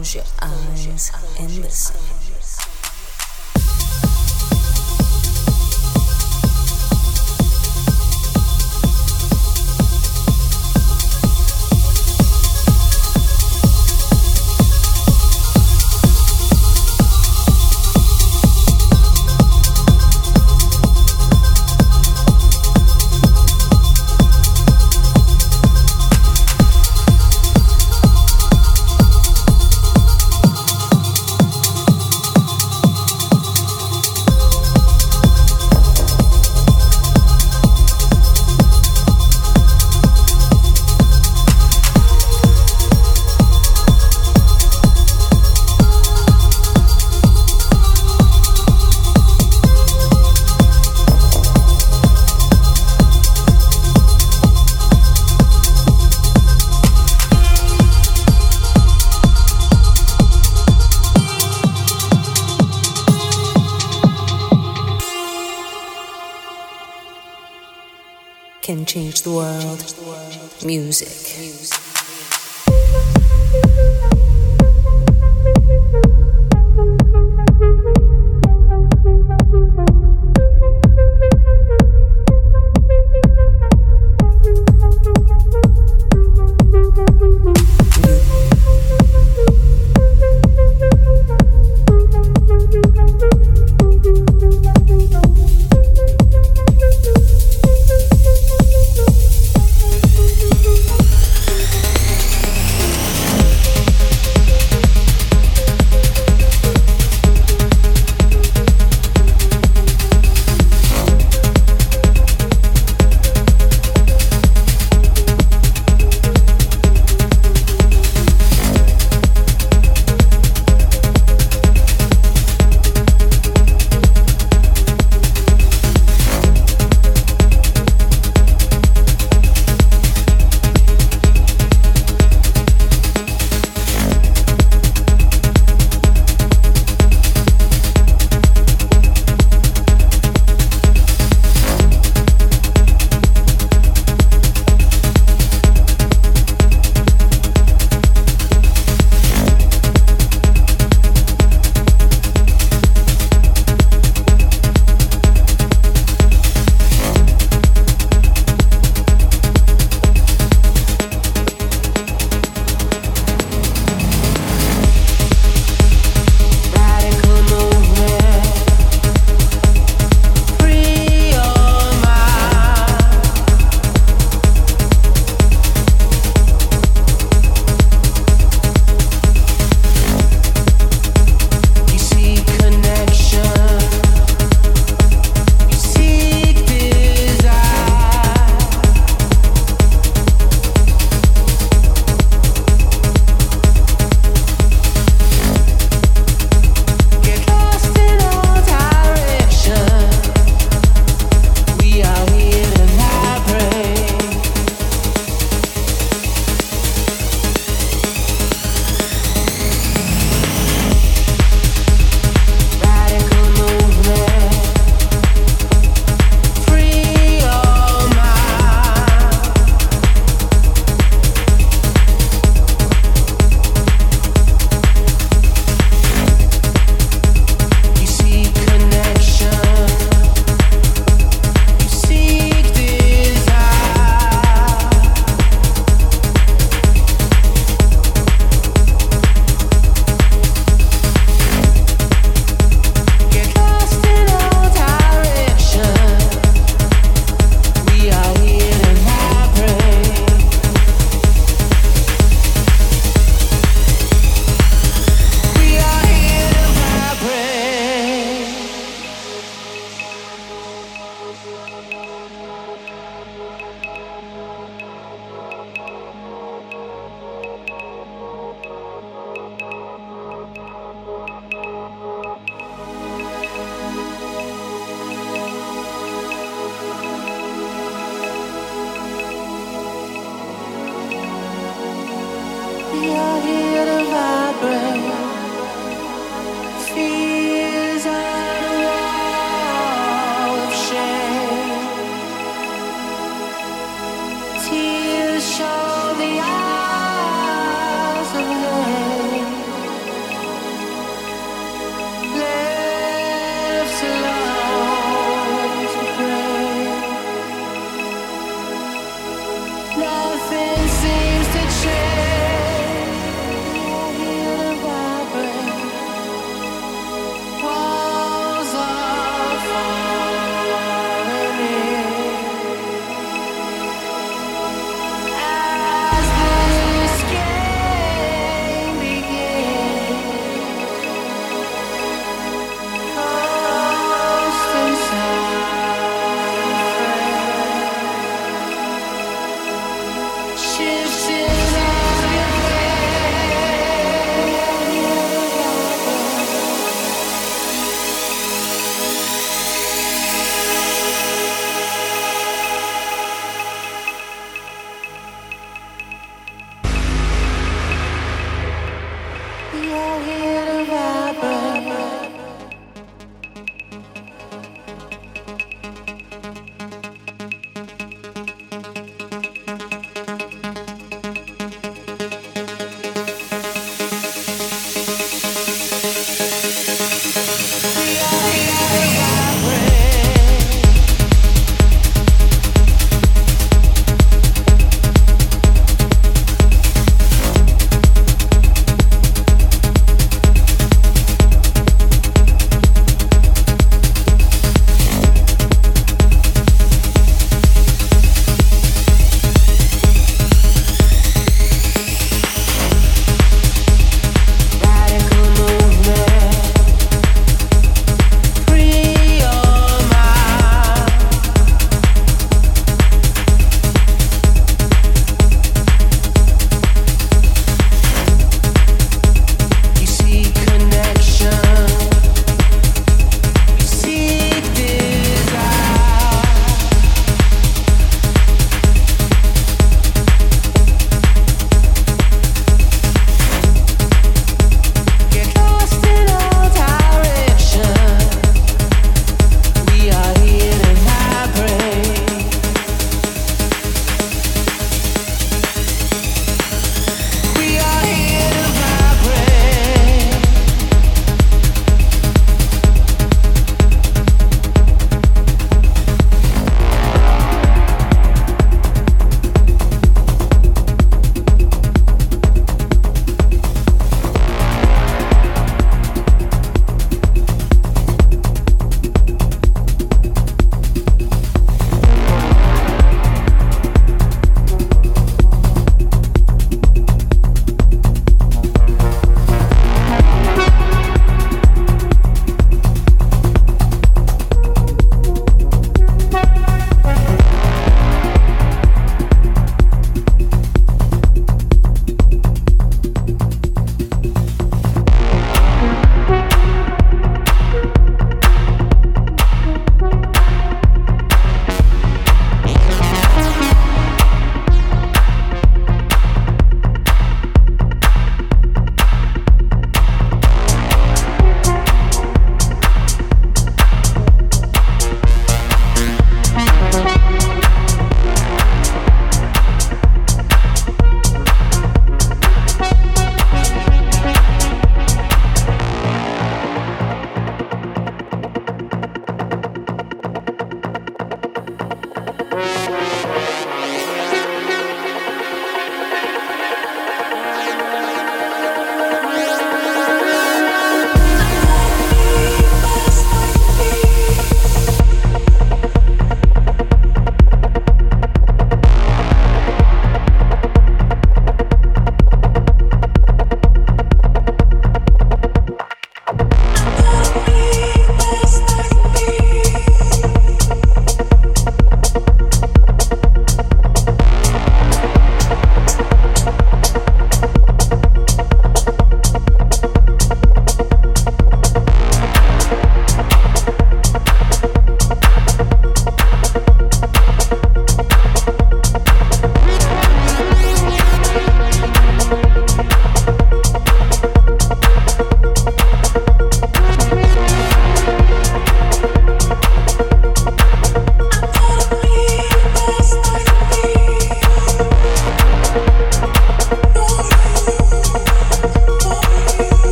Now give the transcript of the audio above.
Close your eyes and listen.